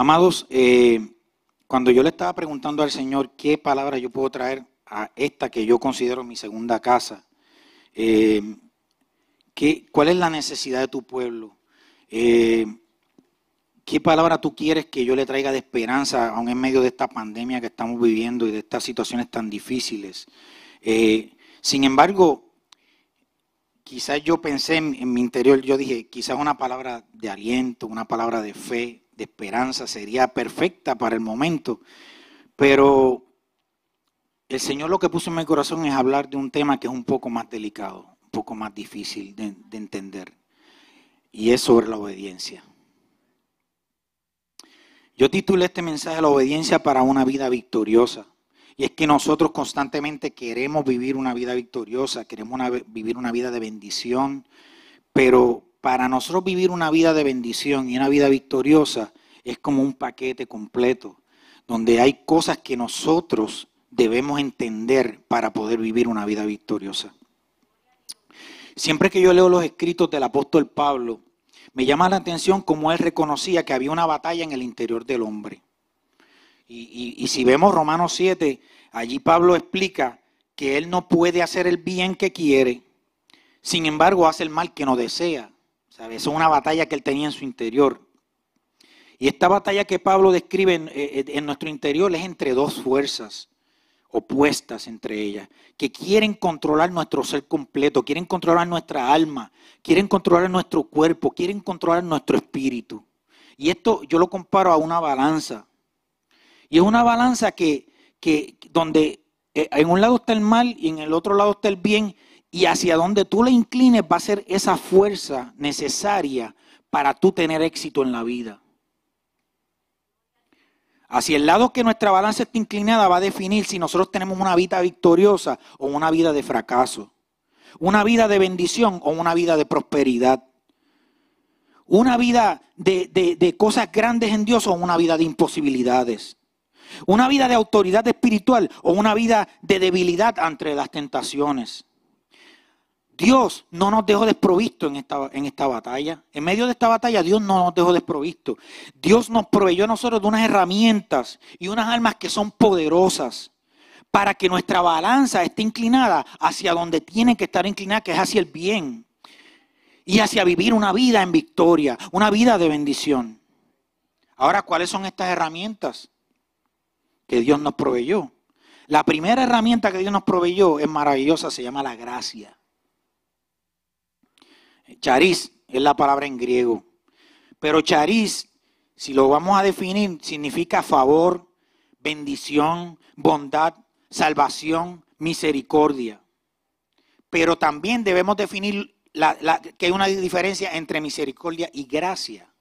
Amados, eh, cuando yo le estaba preguntando al Señor qué palabra yo puedo traer a esta que yo considero mi segunda casa, eh, ¿cuál es la necesidad de tu pueblo? Eh, ¿Qué palabra tú quieres que yo le traiga de esperanza, aún en medio de esta pandemia que estamos viviendo y de estas situaciones tan difíciles? sin embargo, quizás yo pensé en, mi interior, yo dije, quizás una palabra de aliento, una palabra de fe, de esperanza sería perfecta para el momento. Pero el Señor lo que puso en mi corazón es hablar de un tema que es un poco más delicado, un poco más difícil de, de entender. Y es sobre la obediencia. Yo titulé este mensaje La obediencia para una vida victoriosa. Y es que nosotros constantemente queremos vivir una vida victoriosa, queremos vivir una vida de bendición, pero para nosotros vivir una vida de bendición y una vida victoriosa es como un paquete completo, donde hay cosas que nosotros debemos entender para poder vivir una vida victoriosa. Siempre que yo leo los escritos del apóstol Pablo, me llama la atención cómo él reconocía que había una batalla en el interior del hombre. Y, si vemos Romanos 7, allí Pablo explica que él no puede hacer el bien que quiere, sin embargo hace el mal que no desea. ¿Sabes? Es una batalla que él tenía en su interior. Y esta batalla que Pablo describe en, eh, en, nuestro interior es entre dos fuerzas opuestas entre ellas, que quieren controlar nuestro ser completo, quieren controlar nuestra alma, quieren controlar nuestro cuerpo, quieren controlar nuestro espíritu. Y esto yo lo comparo a una balanza. Y es una balanza que, donde eh, en un lado está el mal y en el otro lado está el bien, y hacia donde tú le inclines va a ser esa fuerza necesaria para tú tener éxito en la vida. Hacia el lado que nuestra balanza esté inclinada va a definir si nosotros tenemos una vida victoriosa o una vida de fracaso. Una vida de bendición o una vida de prosperidad. Una vida de, de cosas grandes en Dios o una vida de imposibilidades. Una vida de autoridad espiritual o una vida de debilidad ante las tentaciones. Dios no nos dejó desprovisto en esta, en esta batalla. En medio de esta batalla Dios no nos dejó desprovisto. Dios nos proveyó a nosotros de unas herramientas y unas armas que son poderosas para que nuestra balanza esté inclinada hacia donde tiene que estar inclinada, que es hacia el bien. Y hacia vivir una vida en victoria, una vida de bendición. Ahora, ¿cuáles son estas herramientas? que Dios nos proveyó. La primera herramienta que Dios nos proveyó es maravillosa, se llama la gracia. Charis es la palabra en griego. Pero charis, si lo vamos a definir, significa favor, bendición, bondad, salvación, misericordia. Pero también debemos definir que hay una diferencia entre misericordia y gracia.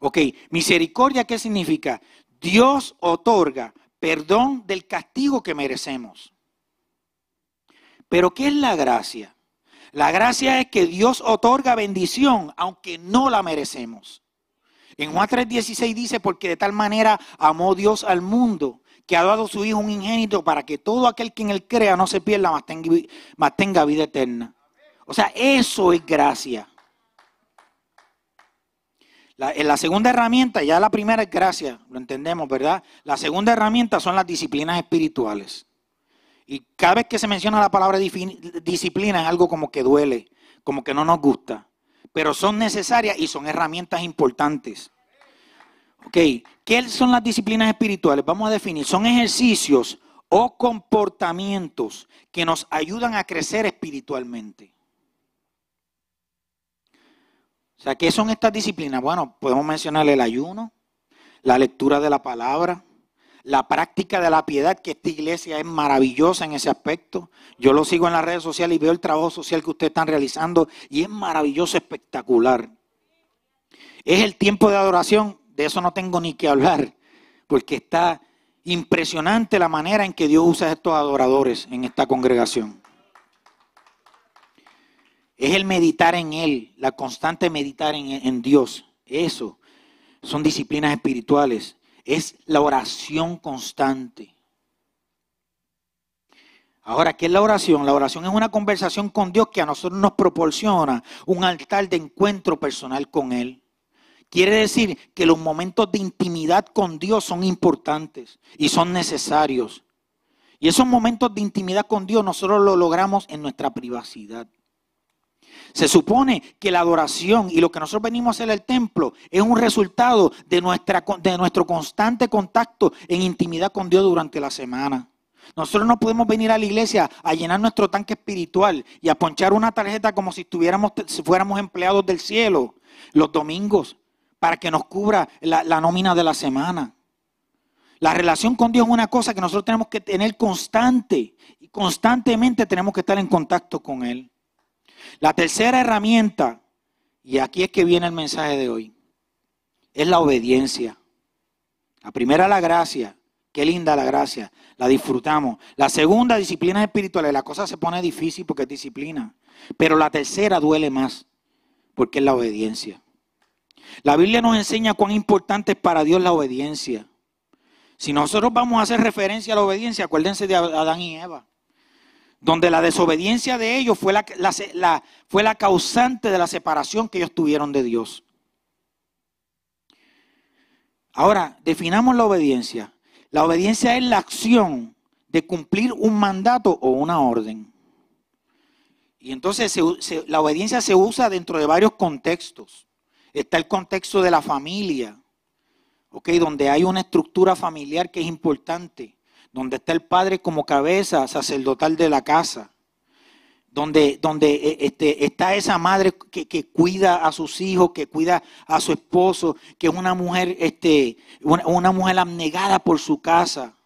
Ok, misericordia, ¿qué significa? Dios otorga perdón del castigo que merecemos. Pero ¿qué es la gracia? La gracia es que Dios otorga bendición aunque no la merecemos. En Juan 3:16 dice, porque de tal manera amó Dios al mundo, que ha dado a su Hijo un ingénito para que todo aquel que en él crea no se pierda, mas tenga, vida eterna. O sea, eso es gracia. La, la segunda herramienta, ya la primera es gracia, lo entendemos, ¿verdad? La segunda herramienta son las disciplinas espirituales. Y cada vez que se menciona la palabra disciplina es algo como que duele, como que no nos gusta. Pero son necesarias y son herramientas importantes. Ok, ¿qué son las disciplinas espirituales? Vamos a definir. Son ejercicios o comportamientos que nos ayudan a crecer espiritualmente. O sea, ¿qué son estas disciplinas? Bueno, podemos mencionar el ayuno, la lectura de la palabra, la práctica de la piedad, que esta iglesia es maravillosa en ese aspecto. Yo lo sigo en las redes sociales y veo el trabajo social que ustedes están realizando y es maravilloso, espectacular. Es el tiempo de adoración, de eso no tengo ni que hablar, porque está impresionante la manera en que Dios usa a estos adoradores en esta congregación. Es el meditar en Él, la constante meditar en, Dios. Eso son disciplinas espirituales. Es la oración constante. Ahora, ¿qué es la oración? La oración es una conversación con Dios que a nosotros nos proporciona un altar de encuentro personal con Él. Quiere decir que los momentos de intimidad con Dios son importantes y son necesarios. Y esos momentos de intimidad con Dios nosotros lo logramos en nuestra privacidad. Se supone que la adoración y lo que nosotros venimos a hacer el templo es un resultado de, nuestra, de nuestro constante contacto en intimidad con Dios durante la semana. Nosotros no podemos venir a la iglesia a llenar nuestro tanque espiritual y a ponchar una tarjeta como si, estuviéramos, si fuéramos empleados del cielo los domingos para que nos cubra la, la nómina de la semana. La relación con Dios es una cosa que nosotros tenemos que tener constante y constantemente tenemos que estar en contacto con Él. La tercera herramienta, y aquí es que viene el mensaje de hoy, es la obediencia. La primera, la gracia. Qué linda la gracia. La disfrutamos. La segunda, disciplina espirituales. La cosa se pone difícil porque es disciplina. Pero la tercera duele más porque es la obediencia. La Biblia nos enseña cuán importante es para Dios la obediencia. Si nosotros vamos a hacer referencia a la obediencia, acuérdense de Adán y Eva, donde la desobediencia de ellos fue la, fue la causante de la separación que ellos tuvieron de Dios. Ahora, definamos la obediencia. La obediencia es la acción de cumplir un mandato o una orden. Y entonces la obediencia se usa dentro de varios contextos. Está el contexto de la familia, donde hay una estructura familiar que es importante, donde está el padre como cabeza sacerdotal de la casa, donde, donde eh, este, está esa madre que, cuida a sus hijos, que cuida a su esposo, que es una mujer, este, una, mujer abnegada por su casa.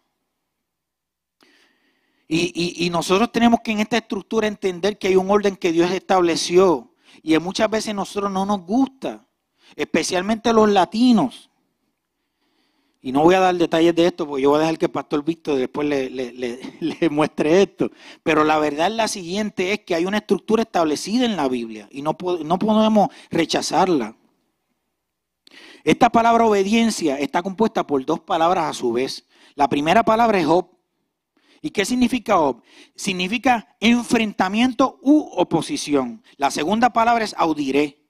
Y, y, nosotros tenemos que en esta estructura entender que hay un orden que Dios estableció y muchas veces nosotros no nos gusta, especialmente los latinos. Y no voy a dar detalles de esto porque yo voy a dejar que el pastor Víctor después le, muestre esto. Pero la verdad es la siguiente, es que hay una estructura establecida en la Biblia y no, podemos rechazarla. Esta palabra obediencia está compuesta por dos palabras a su vez. La primera palabra es ob. ¿Y qué significa ob? Significa enfrentamiento u oposición. La segunda palabra es audiré.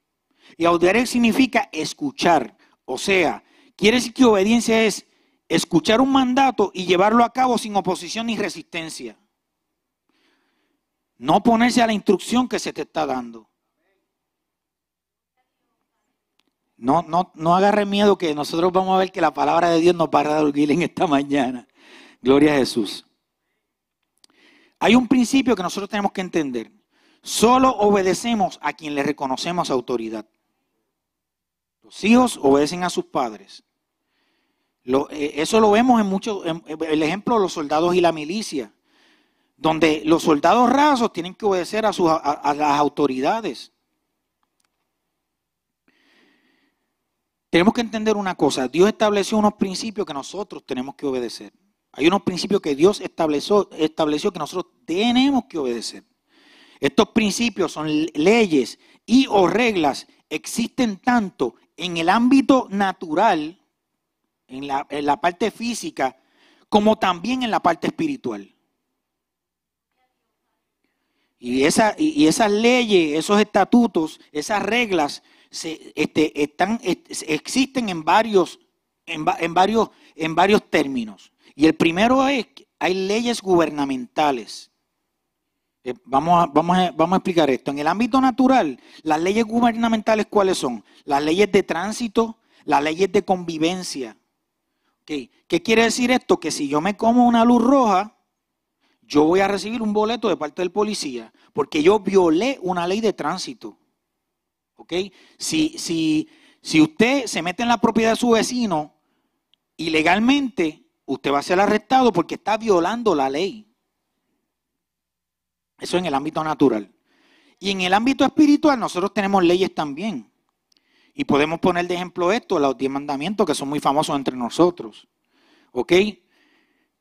Y audiré significa escuchar. O sea, Quiere decir que obediencia es escuchar un mandato y llevarlo a cabo sin oposición ni resistencia. No ponerse a la instrucción que se te está dando. No, no, no agarre miedo que nosotros vamos a ver que la palabra de Dios nos va a dar en esta mañana. Gloria a Jesús. Hay un principio que nosotros tenemos que entender. Solo obedecemos a quien le reconocemos autoridad. Los hijos obedecen a sus padres. Eh, eso lo vemos en muchos, el ejemplo de los soldados y la milicia, donde los soldados rasos tienen que obedecer a, sus, a las autoridades. Tenemos que entender una cosa, Dios estableció unos principios que nosotros tenemos que obedecer. Hay unos principios que Dios estableció, estableció que nosotros tenemos que obedecer. Estos principios son leyes y o reglas, existen tanto en el ámbito natural en la, parte física, como también en la parte espiritual. Y, esa, y esas leyes, esos estatutos, esas reglas se, este, están, existen en varios, en, varios, en varios términos. Y el primero es que hay leyes gubernamentales. Eh, vamos, a, vamos, vamos a explicar esto. En el ámbito natural, las leyes gubernamentales, ¿cuáles son? Las leyes de tránsito, las leyes de convivencia, ¿Qué quiere decir esto? Que si yo me como una luz roja, yo voy a recibir un boleto de parte del policía, porque yo violé una ley de tránsito. ¿Ok? Si, si, si usted se mete en la propiedad de su vecino ilegalmente, usted va a ser arrestado porque está violando la ley. Eso en el ámbito natural. Y en el ámbito espiritual nosotros tenemos leyes también. Y podemos poner de ejemplo esto, los diez mandamientos que son muy famosos entre nosotros. ¿Ok?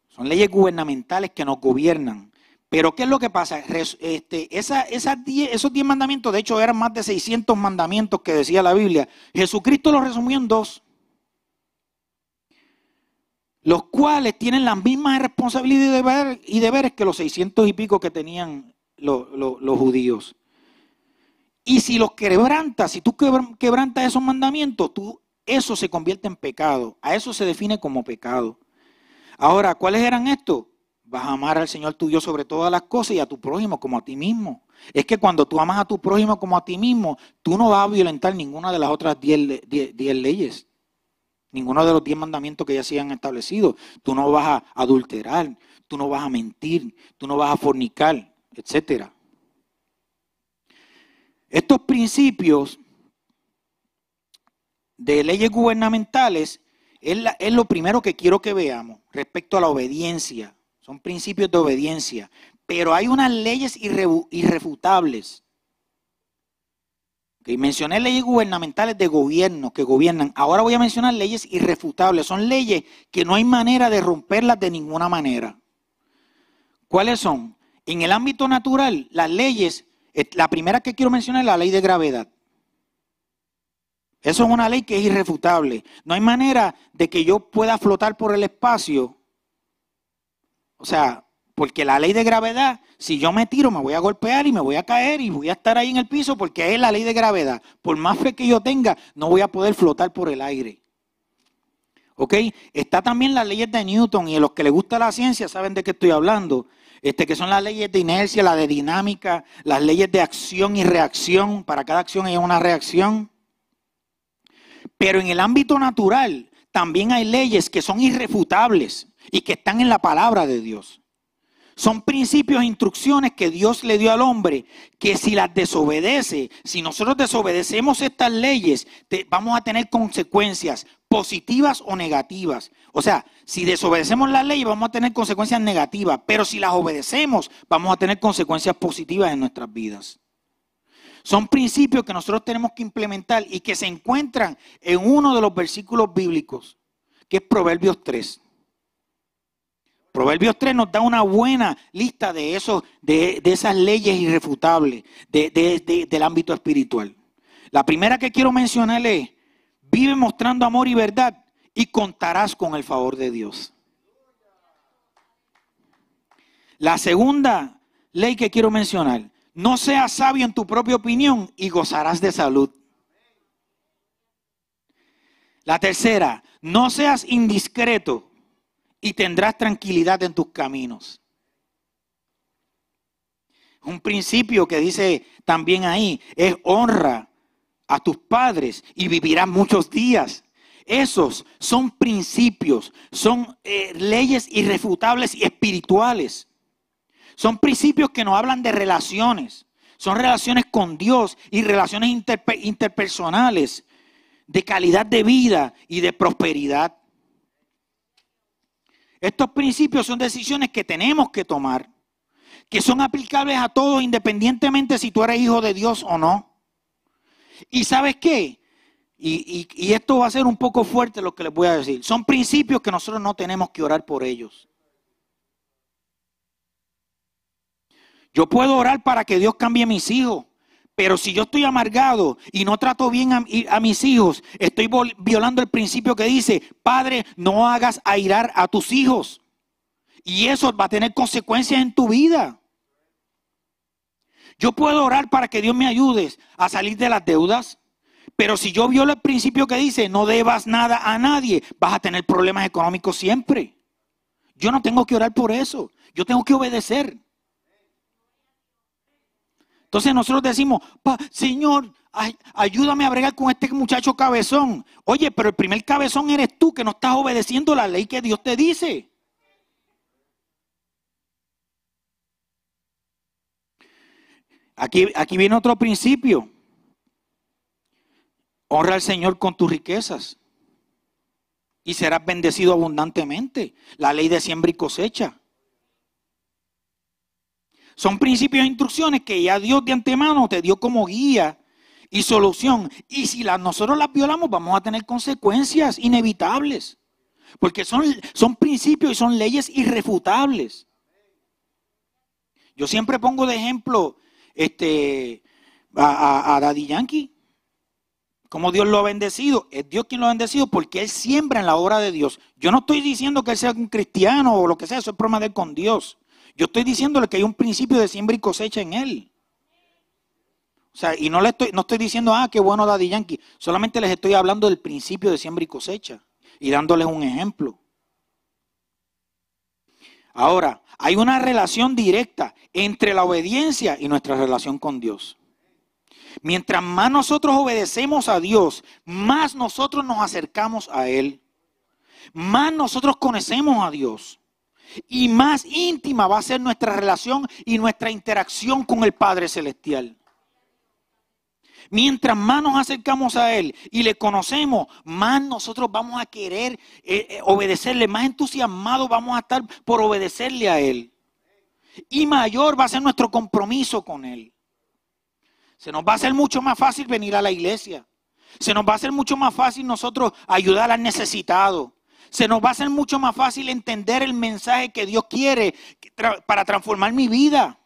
Son leyes gubernamentales que nos gobiernan. Pero ¿qué es lo que pasa? Este, esos diez mandamientos, de hecho eran más de 600 mandamientos que decía la Biblia. Jesucristo los resumió en dos. Los cuales tienen las mismas responsabilidades y deberes que los 600 y pico que tenían los judíos. Y si los quebrantas, si tú quebrantas esos mandamientos, tú, eso se convierte en pecado. A eso se define como pecado. Ahora, ¿cuáles eran estos? Vas a amar al Señor tu Dios sobre todas las cosas y a tu prójimo como a ti mismo. Es que cuando tú amas a tu prójimo como a ti mismo, tú no vas a violentar ninguna de las otras diez, leyes. Ninguno de los diez mandamientos que ya se han establecido. Tú no vas a adulterar, tú no vas a mentir, tú no vas a fornicar, etcétera. Estos principios de leyes gubernamentales es, lo primero que quiero que veamos respecto a la obediencia. Son principios de obediencia. Pero hay unas leyes irrefutables. Okay, mencioné leyes gubernamentales de gobierno que gobiernan. Ahora voy a mencionar leyes irrefutables. Son leyes que no hay manera de romperlas de ninguna manera. ¿Cuáles son? En el ámbito natural, las leyes la primera que quiero mencionar es la ley de gravedad. Eso es una ley que es irrefutable. No hay manera de que yo pueda flotar por el espacio. O sea, porque la ley de gravedad, si yo me tiro, me voy a golpear y me voy a caer y voy a estar ahí en el piso porque es la ley de gravedad. Por más fe que yo tenga, no voy a poder flotar por el aire. ¿Ok? Está también las leyes de Newton y a los que les gusta la ciencia saben de qué estoy hablando este, que son las leyes de inercia, la de dinámica, las leyes de acción y reacción. Para cada acción hay una reacción. Pero en el ámbito natural también hay leyes que son irrefutables y que están en la palabra de Dios. Son principios e instrucciones que Dios le dio al hombre que si las desobedece, si nosotros desobedecemos estas leyes, vamos a tener consecuencias positivas o negativas. O sea, si desobedecemos la ley vamos a tener consecuencias negativas, pero si las obedecemos vamos a tener consecuencias positivas en nuestras vidas. Son principios que nosotros tenemos que implementar y que se encuentran en uno de los versículos bíblicos, que es Proverbios 3. Proverbios 3 nos da una buena lista de, eso, de, esas leyes irrefutables del ámbito espiritual. La primera que quiero mencionar es, Vive mostrando amor y verdad y contarás con el favor de Dios. La segunda ley que quiero mencionar, no seas sabio en tu propia opinión y gozarás de salud. La tercera, no seas indiscreto y tendrás tranquilidad en tus caminos. Un principio que dice también ahí es honra a tus padres y vivirás muchos días. Esos son principios, son eh, leyes irrefutables y espirituales. Son principios que nos hablan de relaciones. Son relaciones con Dios y relaciones interpersonales, de calidad de vida y de prosperidad. Estos principios son decisiones que tenemos que tomar, que son aplicables a todos independientemente si tú eres hijo de Dios o no. Y sabes qué? Y, esto va a ser un poco fuerte lo que les voy a decir. Son principios que nosotros no tenemos que orar por ellos. Yo puedo orar para que Dios cambie a mis hijos, pero si yo estoy amargado y no trato bien a, a, mis hijos, estoy violando el principio que dice, Padre, no hagas airar a tus hijos. Y eso va a tener consecuencias en tu vida. Yo puedo orar para que Dios me ayude a salir de las deudas, pero si yo violo el principio que dice no debas nada a nadie, vas a tener problemas económicos siempre. Yo no tengo que orar por eso, yo tengo que obedecer. Entonces nosotros decimos, Señor, ayúdame a bregar con este muchacho cabezón. Oye, pero el primer cabezón eres tú que no estás obedeciendo la ley que Dios te dice. Aquí, aquí viene otro principio. Honra al Señor con tus riquezas y serás bendecido abundantemente. La ley de siembra y cosecha. Son principios e instrucciones que ya Dios de antemano te dio como guía y solución. Y si nosotros las violamos, vamos a tener consecuencias inevitables. Porque son, son principios y son leyes irrefutables. Yo siempre pongo de ejemplo este, a, Daddy Yankee. Como Dios lo ha bendecido. Es Dios quien lo ha bendecido porque Él siembra en la obra de Dios. Yo no estoy diciendo que Él sea un cristiano o lo que sea, eso es problema de él con Dios. Yo estoy diciéndole que hay un principio de siembra y cosecha en Él. O sea, y no, le estoy, no estoy diciendo, ah, qué bueno Daddy Yankee. Solamente les estoy hablando del principio de siembra y cosecha y dándoles un ejemplo. Ahora, hay una relación directa entre la obediencia y nuestra relación con Dios. Mientras más nosotros obedecemos a Dios, más nosotros nos acercamos a Él. Más nosotros conocemos a Dios. Y más íntima va a ser nuestra relación y nuestra interacción con el Padre Celestial. Mientras más nos acercamos a Él y le conocemos, más nosotros vamos a querer eh, eh, obedecerle, más entusiasmados vamos a estar por obedecerle a Él. Y mayor va a ser nuestro compromiso con Él. Se nos va a hacer mucho más fácil venir a la iglesia. Se nos va a hacer mucho más fácil nosotros ayudar al necesitado. Se nos va a hacer mucho más fácil entender el mensaje que Dios quiere para transformar mi vida.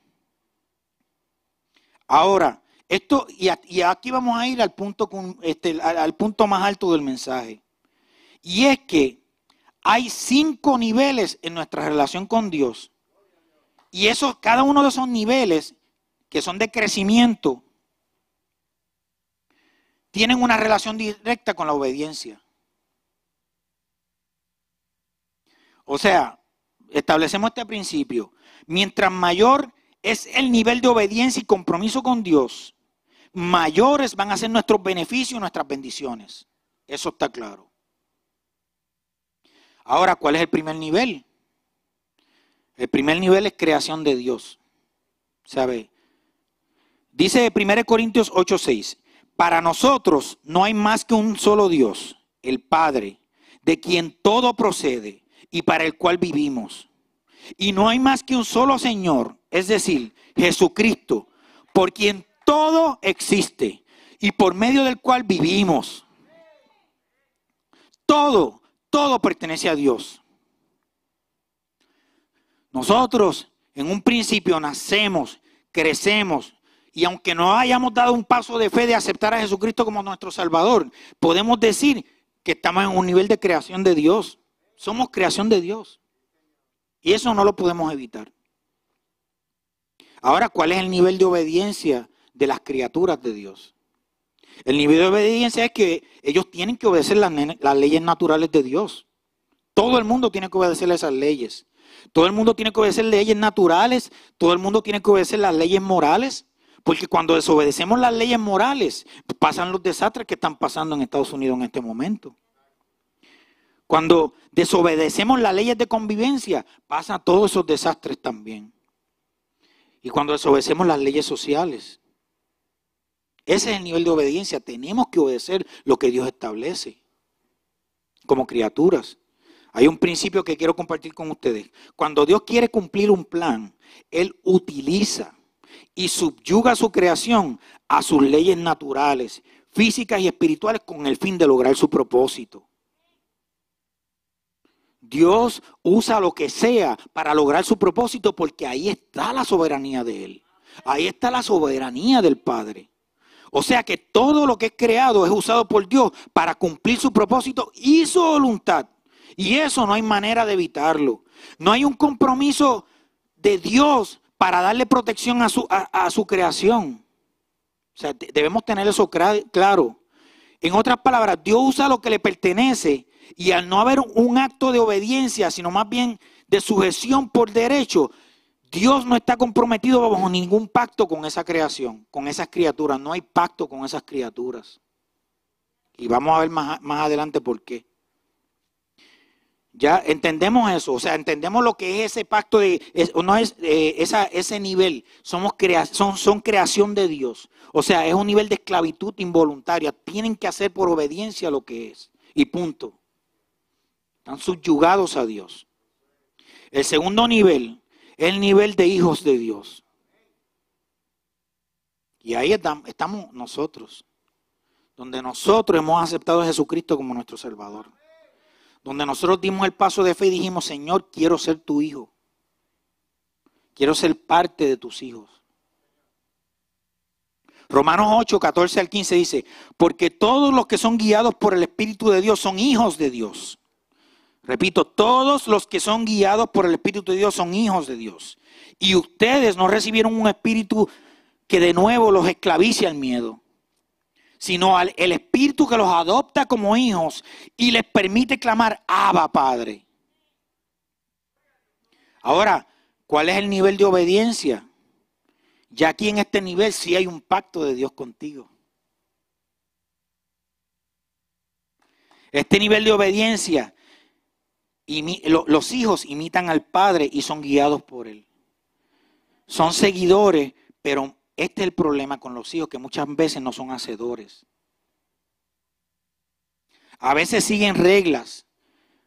Ahora, esto, y aquí vamos a ir al punto, este, al punto más alto del mensaje. Y es que hay cinco niveles en nuestra relación con Dios. Y eso, cada uno de esos niveles, que son de crecimiento, tienen una relación directa con la obediencia. O sea, establecemos este principio. Mientras mayor es el nivel de obediencia y compromiso con Dios, mayores van a ser nuestros beneficios y nuestras bendiciones. Eso está claro. Ahora, ¿cuál es el primer nivel? El primer nivel es creación de Dios. ¿Sabe? Dice 1 Corintios 8:6, para nosotros no hay más que un solo Dios, el Padre, de quien todo procede y para el cual vivimos. Y no hay más que un solo Señor, es decir, Jesucristo, por quien todo existe y por medio del cual vivimos. Todo, todo pertenece a Dios. Nosotros en un principio nacemos, crecemos y aunque no hayamos dado un paso de fe de aceptar a Jesucristo como nuestro Salvador, podemos decir que estamos en un nivel de creación de Dios. Somos creación de Dios. Y eso no lo podemos evitar. Ahora, ¿cuál es el nivel de obediencia de las criaturas de Dios. El nivel de obediencia es que ellos tienen que obedecer las, leyes naturales de Dios. Todo el mundo tiene que obedecer esas leyes. Todo el mundo tiene que obedecer leyes naturales. Todo el mundo tiene que obedecer las leyes morales. Porque cuando desobedecemos las leyes morales, pasan los desastres que están pasando en Estados Unidos en este momento. Cuando desobedecemos las leyes de convivencia, pasan todos esos desastres también. Y cuando desobedecemos las leyes sociales, ese es el nivel de obediencia. Tenemos que obedecer lo que Dios establece como criaturas. Hay un principio que quiero compartir con ustedes. Cuando Dios quiere cumplir un plan, Él utiliza y subyuga su creación a sus leyes naturales, físicas y espirituales con el fin de lograr su propósito. Dios usa lo que sea para lograr su propósito porque ahí está la soberanía de Él. Ahí está la soberanía del Padre. O sea que todo lo que es creado es usado por Dios para cumplir su propósito y su voluntad. Y eso no hay manera de evitarlo. No hay un compromiso de Dios para darle protección a su, a, su creación. O sea, debemos tener eso claro. En otras palabras, Dios usa lo que le pertenece y al no haber un acto de obediencia, sino más bien de sujeción por derecho, Dios no está comprometido bajo ningún pacto con esa creación, con esas criaturas. No hay pacto con esas criaturas. Y vamos a ver más, más adelante por qué. Ya entendemos eso, o sea, entendemos lo que es ese pacto de, no es eh, esa, ese nivel, somos son, son creación de Dios. O sea, es un nivel de esclavitud involuntaria. Tienen que hacer por obediencia lo que es. Y punto. Están subyugados a Dios. El segundo nivel el nivel de hijos de Dios. Y ahí estamos nosotros, donde nosotros hemos aceptado a Jesucristo como nuestro Salvador. Donde nosotros dimos el paso de fe y dijimos, Señor, quiero ser tu hijo. Quiero ser parte de tus hijos. Romanos 8, 14 al 15 dice, porque todos los que son guiados por el Espíritu de Dios son hijos de Dios. Repito, todos los que son guiados por el Espíritu de Dios son hijos de Dios. Y ustedes no recibieron un espíritu que de nuevo los esclavice al miedo, sino al el espíritu que los adopta como hijos y les permite clamar, Abba Padre. Ahora, ¿cuál es el nivel de obediencia? Ya aquí en este nivel sí hay un pacto de Dios contigo. Este nivel de obediencia, los hijos imitan al Padre y son guiados por Él. Son seguidores, pero este es el problema con los hijos, que muchas veces no son hacedores. A veces siguen reglas,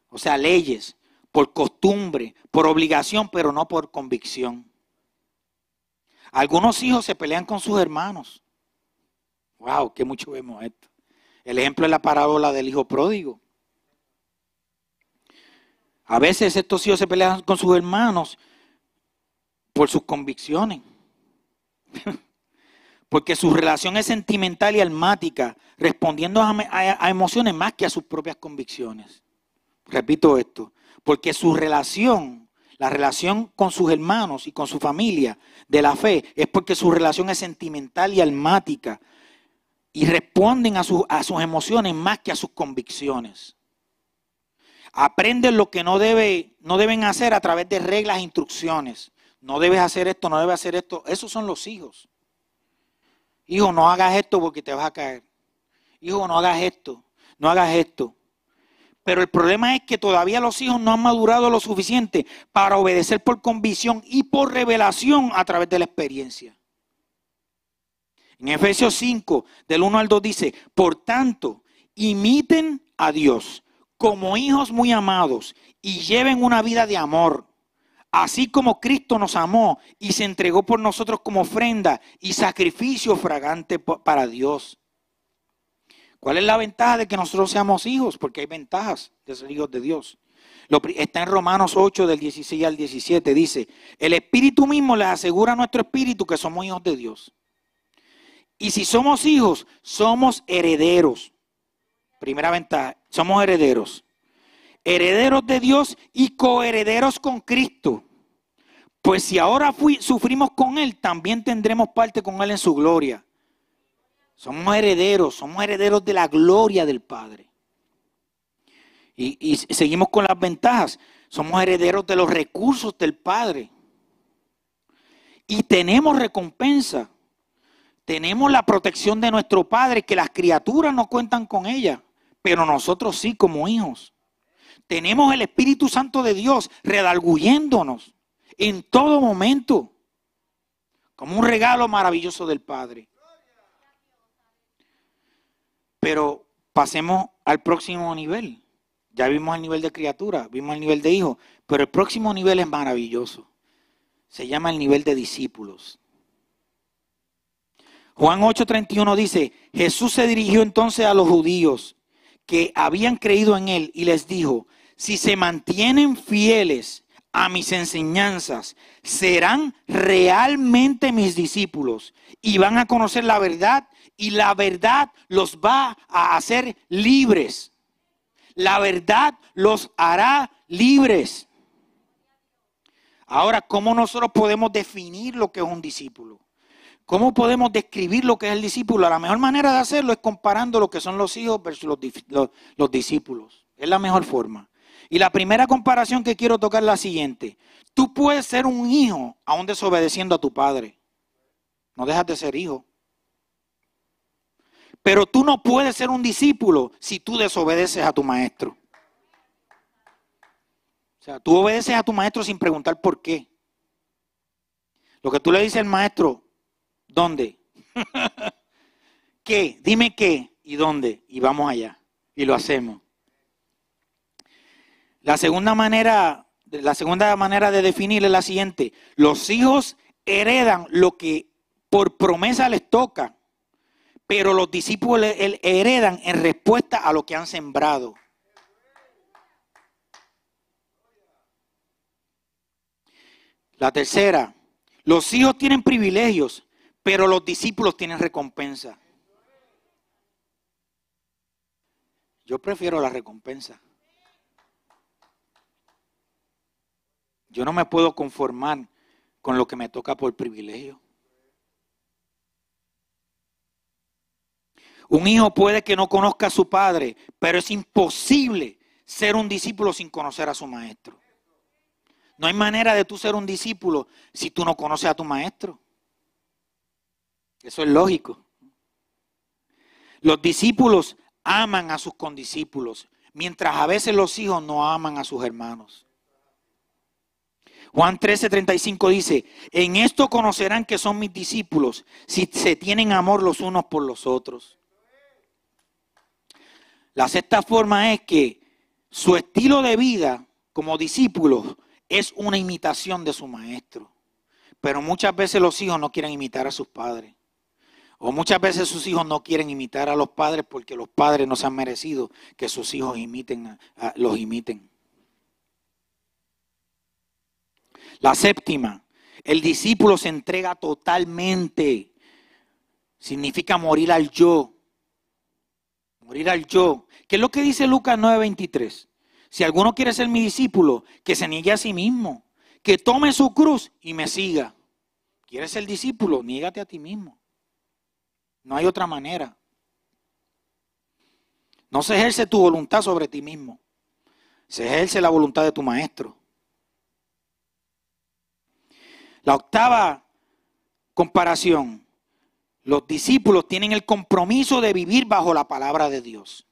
o sea, leyes, por costumbre, por obligación, pero no por convicción. Algunos hijos se pelean con sus hermanos. Wow, qué mucho vemos esto. El ejemplo es la parábola del hijo pródigo. A veces estos hijos se pelean con sus hermanos por sus convicciones. Porque su relación es sentimental y almática, respondiendo a, emociones más que a sus propias convicciones. Repito esto, porque su relación, la relación con sus hermanos y con su familia de la fe, es porque su relación es sentimental y almática y responden a, a sus emociones más que a sus convicciones. Aprenden lo que no, debe, no deben hacer a través de reglas e instrucciones. No debes hacer esto, no debes hacer esto. Esos son los hijos. Hijo, no hagas esto porque te vas a caer. Hijo, no hagas esto, no hagas esto. Pero el problema es que todavía los hijos no han madurado lo suficiente para obedecer por convicción y por revelación a través de la experiencia. En Efesios 5, del 1 al 2 dice, por tanto, imiten a Dios como hijos muy amados y lleven una vida de amor Así como Cristo nos amó y se entregó por nosotros como ofrenda y sacrificio fragante para Dios. ¿Cuál es la ventaja de que nosotros seamos hijos? Porque hay ventajas de ser hijos de Dios. está en Romanos 8 del 16 al 17. Dice, el Espíritu mismo le asegura a nuestro Espíritu que somos hijos de Dios. Y si somos hijos, somos herederos. Primera ventaja, somos herederos herederos de Dios y coherederos con Cristo. Pues si ahora sufrimos con Él, también tendremos parte con Él en su gloria. Somos herederos, somos herederos de la gloria del Padre. Y, y seguimos con las ventajas. Somos herederos de los recursos del Padre. Y tenemos recompensa. Tenemos la protección de nuestro Padre, que las criaturas no cuentan con ella, pero nosotros sí como hijos tenemos el Espíritu Santo de Dios redalguyéndonos en todo momento, como un regalo maravilloso del Padre. Pero pasemos al próximo nivel. Ya vimos el nivel de criatura, vimos el nivel de hijo, pero el próximo nivel es maravilloso. Se llama el nivel de discípulos. Juan 8:31 dice, Jesús se dirigió entonces a los judíos que habían creído en él y les dijo, si se mantienen fieles a mis enseñanzas, serán realmente mis discípulos y van a conocer la verdad y la verdad los va a hacer libres. La verdad los hará libres. Ahora, ¿cómo nosotros podemos definir lo que es un discípulo? ¿Cómo podemos describir lo que es el discípulo? La mejor manera de hacerlo es comparando lo que son los hijos versus los, los discípulos. Es la mejor forma. Y la primera comparación que quiero tocar es la siguiente. Tú puedes ser un hijo aún desobedeciendo a tu padre. No dejas de ser hijo. Pero tú no puedes ser un discípulo si tú desobedeces a tu maestro. O sea, tú obedeces a tu maestro sin preguntar por qué. Lo que tú le dices al maestro, ¿dónde? ¿Qué? Dime qué y dónde. Y vamos allá. Y lo hacemos. La segunda manera, la segunda manera de definir es la siguiente. Los hijos heredan lo que por promesa les toca, pero los discípulos heredan en respuesta a lo que han sembrado. La tercera, los hijos tienen privilegios, pero los discípulos tienen recompensa. Yo prefiero la recompensa. Yo no me puedo conformar con lo que me toca por privilegio. Un hijo puede que no conozca a su padre, pero es imposible ser un discípulo sin conocer a su maestro. No hay manera de tú ser un discípulo si tú no conoces a tu maestro. Eso es lógico. Los discípulos aman a sus condiscípulos, mientras a veces los hijos no aman a sus hermanos. Juan 13:35 dice, en esto conocerán que son mis discípulos, si se tienen amor los unos por los otros. La sexta forma es que su estilo de vida como discípulos es una imitación de su maestro. Pero muchas veces los hijos no quieren imitar a sus padres. O muchas veces sus hijos no quieren imitar a los padres porque los padres no se han merecido que sus hijos imiten, los imiten. La séptima, el discípulo se entrega totalmente. Significa morir al yo. Morir al yo. ¿Qué es lo que dice Lucas 9:23? Si alguno quiere ser mi discípulo, que se niegue a sí mismo, que tome su cruz y me siga. ¿Quieres ser discípulo? Niégate a ti mismo. No hay otra manera. No se ejerce tu voluntad sobre ti mismo. Se ejerce la voluntad de tu maestro. La octava comparación. Los discípulos tienen el compromiso de vivir bajo la palabra de Dios.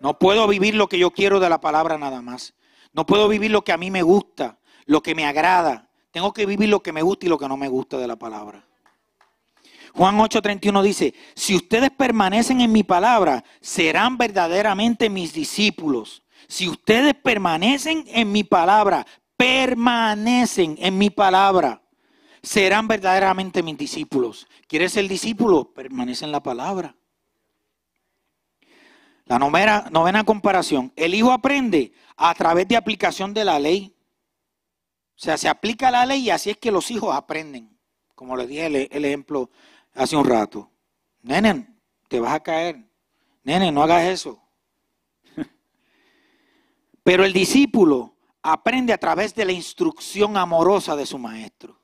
No puedo vivir lo que yo quiero de la palabra nada más. No puedo vivir lo que a mí me gusta, lo que me agrada. Tengo que vivir lo que me gusta y lo que no me gusta de la palabra. Juan 8:31 dice, si ustedes permanecen en mi palabra, serán verdaderamente mis discípulos. Si ustedes permanecen en mi palabra, permanecen en mi palabra, serán verdaderamente mis discípulos. ¿Quieres ser discípulo? Permanece en la palabra. La novena, novena comparación. El hijo aprende a través de aplicación de la ley. O sea, se aplica la ley y así es que los hijos aprenden. Como les dije el ejemplo hace un rato. Nene, te vas a caer. Nene, no hagas eso. Pero el discípulo aprende a través de la instrucción amorosa de su maestro.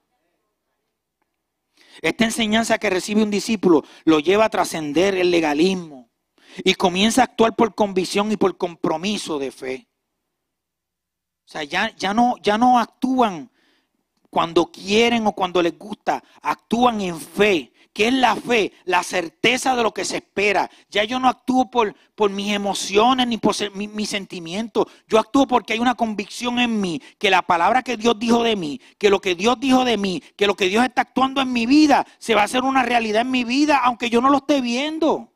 Esta enseñanza que recibe un discípulo lo lleva a trascender el legalismo y comienza a actuar por convicción y por compromiso de fe. O sea, ya, ya, no, ya no actúan cuando quieren o cuando les gusta, actúan en fe ¿Qué es la fe? La certeza de lo que se espera. Ya yo no actúo por, mis emociones ni por mis mi sentimientos. Yo actúo porque hay una convicción en mí, que la palabra que Dios dijo de mí, que lo que Dios dijo de mí, que lo que Dios está actuando en mi vida, se va a hacer una realidad en mi vida, aunque yo no lo esté viendo.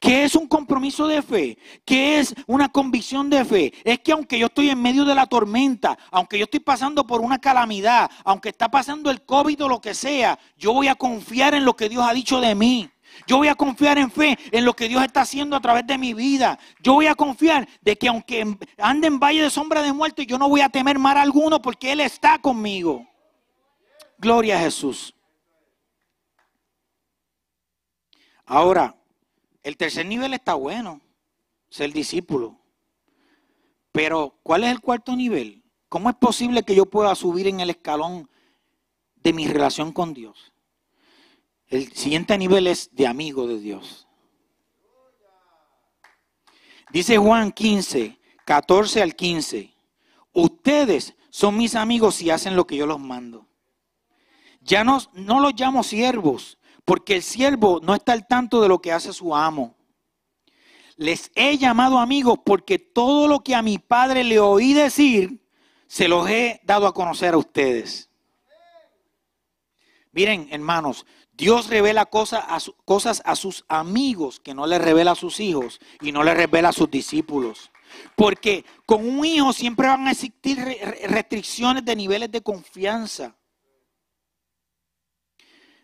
¿Qué es un compromiso de fe? ¿Qué es una convicción de fe? Es que aunque yo estoy en medio de la tormenta, aunque yo estoy pasando por una calamidad, aunque está pasando el COVID o lo que sea, yo voy a confiar en lo que Dios ha dicho de mí. Yo voy a confiar en fe en lo que Dios está haciendo a través de mi vida. Yo voy a confiar de que aunque ande en valle de sombra de muerte, yo no voy a temer mal alguno porque Él está conmigo. Gloria a Jesús. Ahora, el tercer nivel está bueno, ser discípulo. Pero, ¿cuál es el cuarto nivel? ¿Cómo es posible que yo pueda subir en el escalón de mi relación con Dios? El siguiente nivel es de amigo de Dios. Dice Juan 15, 14 al 15. Ustedes son mis amigos y hacen lo que yo los mando. Ya no, no los llamo siervos, porque el siervo no está al tanto de lo que hace su amo. Les he llamado amigos porque todo lo que a mi padre le oí decir, se los he dado a conocer a ustedes. Miren, hermanos, Dios revela cosas a, cosas a sus amigos que no le revela a sus hijos y no le revela a sus discípulos. Porque con un hijo siempre van a existir restricciones de niveles de confianza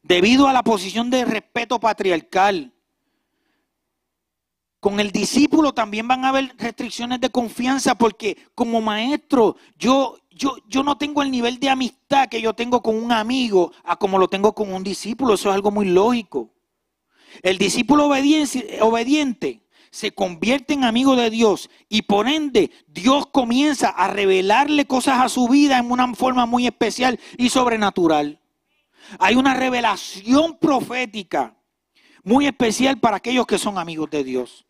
debido a la posición de respeto patriarcal. Con el discípulo también van a haber restricciones de confianza porque como maestro yo, yo, yo no tengo el nivel de amistad que yo tengo con un amigo a como lo tengo con un discípulo. Eso es algo muy lógico. El discípulo obediente, obediente se convierte en amigo de Dios y por ende Dios comienza a revelarle cosas a su vida en una forma muy especial y sobrenatural. Hay una revelación profética muy especial para aquellos que son amigos de Dios.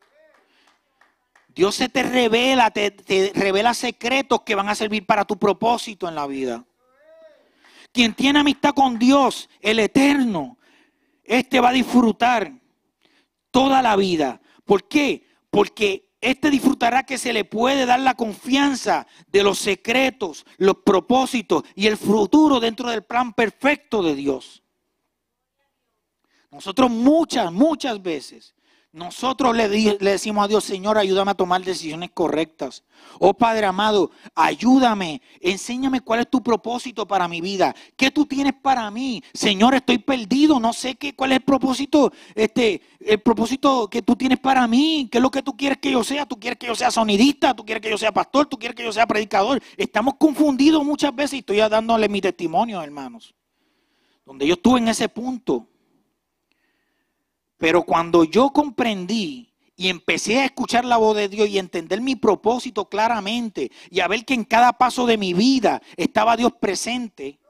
Dios se te revela, te, revela secretos que van a servir para tu propósito en la vida. Quien tiene amistad con Dios, el eterno, este va a disfrutar toda la vida. ¿Por qué? Porque este disfrutará que se le puede dar la confianza de los secretos, los propósitos y el futuro dentro del plan perfecto de Dios. Nosotros muchas, muchas veces nosotros le, decimos a Dios, Señor, ayúdame a tomar decisiones correctas. Oh Padre amado, ayúdame, enséñame cuál es tu propósito para mi vida. ¿Qué tú tienes para mí? Señor, estoy perdido, no sé qué, cuál es el propósito, este, el propósito que tú tienes para mí. ¿Qué es lo que tú quieres que yo sea? ¿Tú quieres que yo sea sonidista? ¿Tú quieres que yo sea pastor? ¿Tú quieres que yo sea predicador? Estamos confundidos muchas veces y estoy dándole mi testimonio, hermanos. Donde yo estuve en ese punto. Pero cuando yo comprendí y empecé a escuchar la voz de Dios y entender mi propósito claramente y a ver que en cada paso de mi vida estaba Dios presente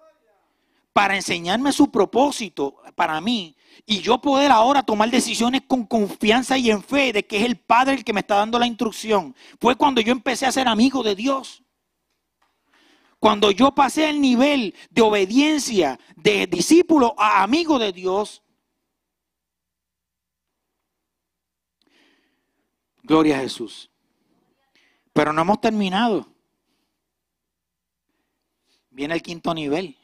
para enseñarme su propósito para mí y yo poder ahora tomar decisiones con confianza y en fe de que es el Padre el que me está dando la instrucción, fue cuando yo empecé a ser amigo de Dios. Cuando yo pasé el nivel de obediencia de discípulo a amigo de Dios, Gloria a Jesús. Pero no hemos terminado. Viene el quinto nivel.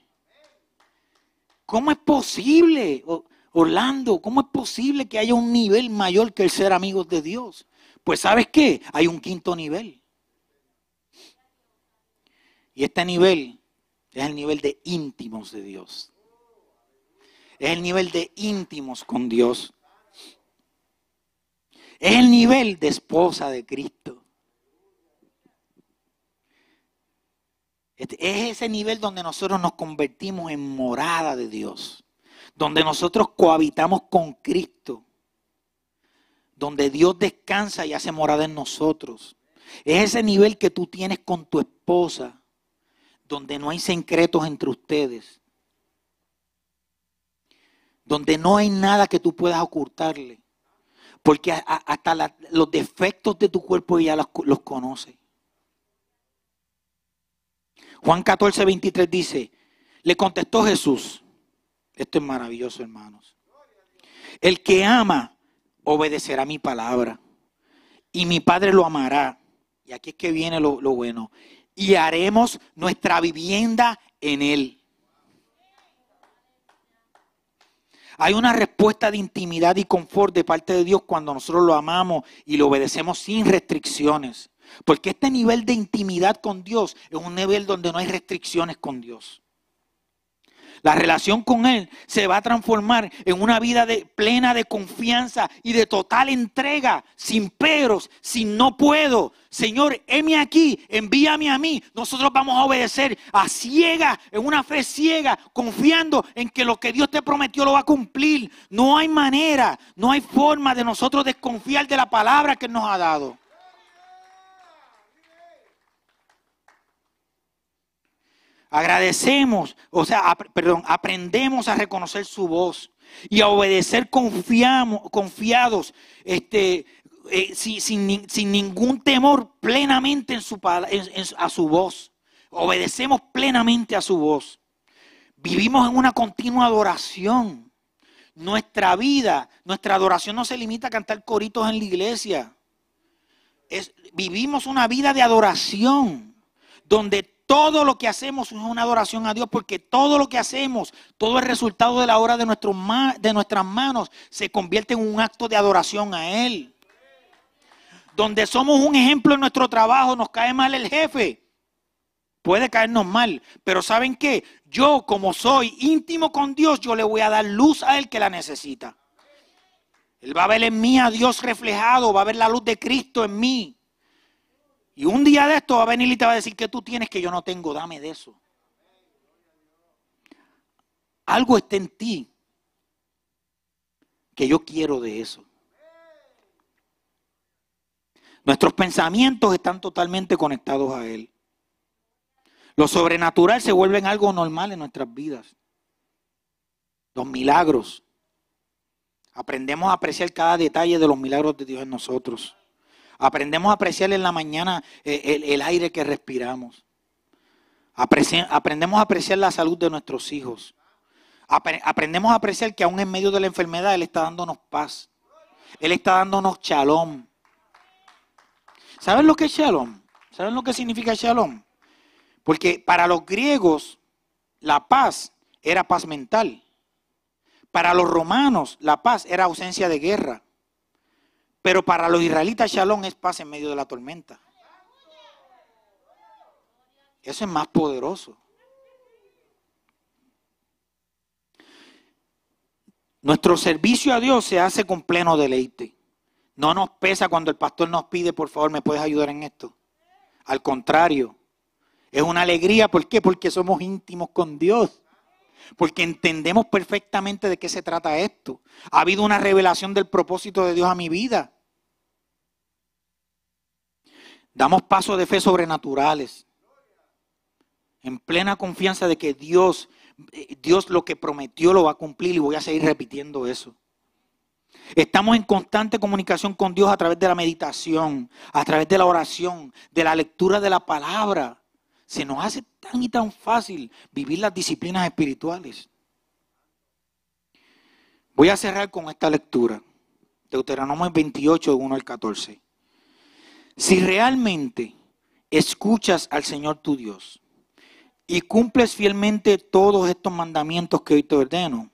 ¿Cómo es posible, Orlando, cómo es posible que haya un nivel mayor que el ser amigos de Dios? Pues sabes qué, hay un quinto nivel. Y este nivel es el nivel de íntimos de Dios. Es el nivel de íntimos con Dios. Es el nivel de esposa de Cristo. Este, es ese nivel donde nosotros nos convertimos en morada de Dios. Donde nosotros cohabitamos con Cristo. Donde Dios descansa y hace morada en nosotros. Es ese nivel que tú tienes con tu esposa. Donde no hay secretos entre ustedes. Donde no hay nada que tú puedas ocultarle porque hasta los defectos de tu cuerpo ella los, los conoce. Juan 14, 23 dice, le contestó Jesús, esto es maravilloso hermanos, el que ama obedecerá mi palabra y mi Padre lo amará. Y aquí es que viene lo, lo bueno. Y haremos nuestra vivienda en él. Hay una respuesta de intimidad y confort de parte de Dios cuando nosotros lo amamos y lo obedecemos sin restricciones. Porque este nivel de intimidad con Dios es un nivel donde no hay restricciones con Dios. La relación con Él se va a transformar en una vida de, plena de confianza y de total entrega, sin peros, sin no puedo. Señor, heme aquí, envíame a mí. Nosotros vamos a obedecer a ciega, en una fe ciega, confiando en que lo que Dios te prometió lo va a cumplir. No hay manera, no hay forma de nosotros desconfiar de la palabra que nos ha dado. Agradecemos, o sea, perdón, aprendemos a reconocer su voz y a obedecer confiados, este, eh, sin, ningún temor, plenamente a su voz. Obedecemos plenamente a su voz. Vivimos en una continua adoración. Nuestra vida, nuestra adoración no se limita a cantar coritos en la iglesia. Es, vivimos una vida de adoración donde todo lo que hacemos es una adoración a Dios porque todo lo que hacemos, todo el resultado de la obra de, de nuestras manos se convierte en un acto de adoración a Él. Donde somos un ejemplo en nuestro trabajo, nos cae mal el jefe. Puede caernos mal, pero ¿saben qué? Yo como soy íntimo con Dios, yo le voy a dar luz a Él que la necesita. Él va a ver en mí a Dios reflejado, va a ver la luz de Cristo en mí. Y un día de esto va a venir y te va a decir que tú tienes que yo no tengo, dame de eso. Algo está en ti que yo quiero de eso. Nuestros pensamientos están totalmente conectados a Él. Lo sobrenatural se vuelve algo normal en nuestras vidas. Los milagros Aprendemos a apreciar cada detalle de los milagros de Dios en nosotros. Aprendemos a apreciar en la mañana eh, el, aire que respiramos. aprendemos a apreciar la salud de nuestros hijos. aprendemos a apreciar que aún en medio de la enfermedad Él está dándonos paz. Él está dándonos shalom. ¿Saben lo que es shalom? ¿Saben lo que significa shalom? Porque para los griegos la paz era paz mental. Para los romanos la paz era ausencia de guerra. Pero para los israelitas shalom es paz en medio de la tormenta. Eso es más poderoso. Nuestro servicio a Dios se hace con pleno deleite. No nos pesa cuando el pastor nos pide, por favor, ¿me puedes ayudar en esto? Al contrario, es una alegría. ¿Por qué? Porque somos íntimos con Dios. Porque entendemos perfectamente de qué se trata esto. Ha habido una revelación del propósito de Dios a mi vida. Damos pasos de fe sobrenaturales. En plena confianza de que Dios, Dios lo que prometió lo va a cumplir y voy a seguir repitiendo eso. Estamos en constante comunicación con Dios a través de la meditación, a través de la oración, de la lectura de la palabra se nos hace tan y tan fácil vivir las disciplinas espirituales. Voy a cerrar con esta lectura. Deuteronomio 28, 1 al 14. Si realmente escuchas al Señor tu Dios y cumples fielmente todos estos mandamientos que hoy te ordeno,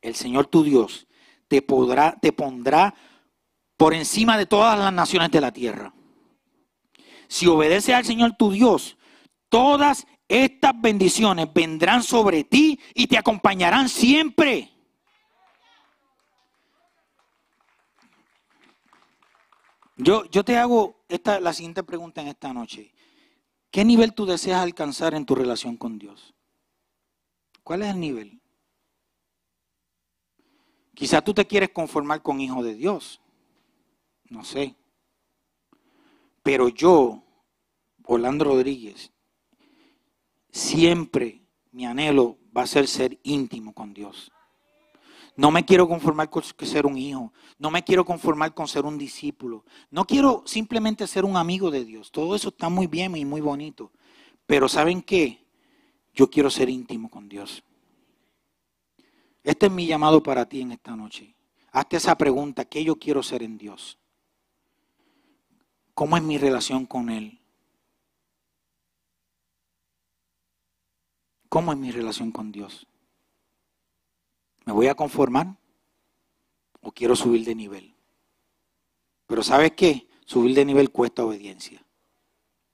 el Señor tu Dios te, podrá, te pondrá por encima de todas las naciones de la tierra si obedeces al Señor tu Dios, todas estas bendiciones vendrán sobre ti y te acompañarán siempre. Yo, yo te hago esta, la siguiente pregunta en esta noche. ¿Qué nivel tú deseas alcanzar en tu relación con Dios? ¿Cuál es el nivel? Quizás tú te quieres conformar con hijo de Dios. No sé. Pero yo, Orlando Rodríguez, siempre mi anhelo va a ser ser íntimo con Dios. No me quiero conformar con ser un hijo. No me quiero conformar con ser un discípulo. No quiero simplemente ser un amigo de Dios. Todo eso está muy bien y muy bonito. Pero ¿saben qué? Yo quiero ser íntimo con Dios. Este es mi llamado para ti en esta noche. Hazte esa pregunta, ¿qué yo quiero ser en Dios? ¿Cómo es mi relación con Él? ¿Cómo es mi relación con Dios? ¿Me voy a conformar o quiero subir de nivel? Pero ¿sabes qué? Subir de nivel cuesta obediencia.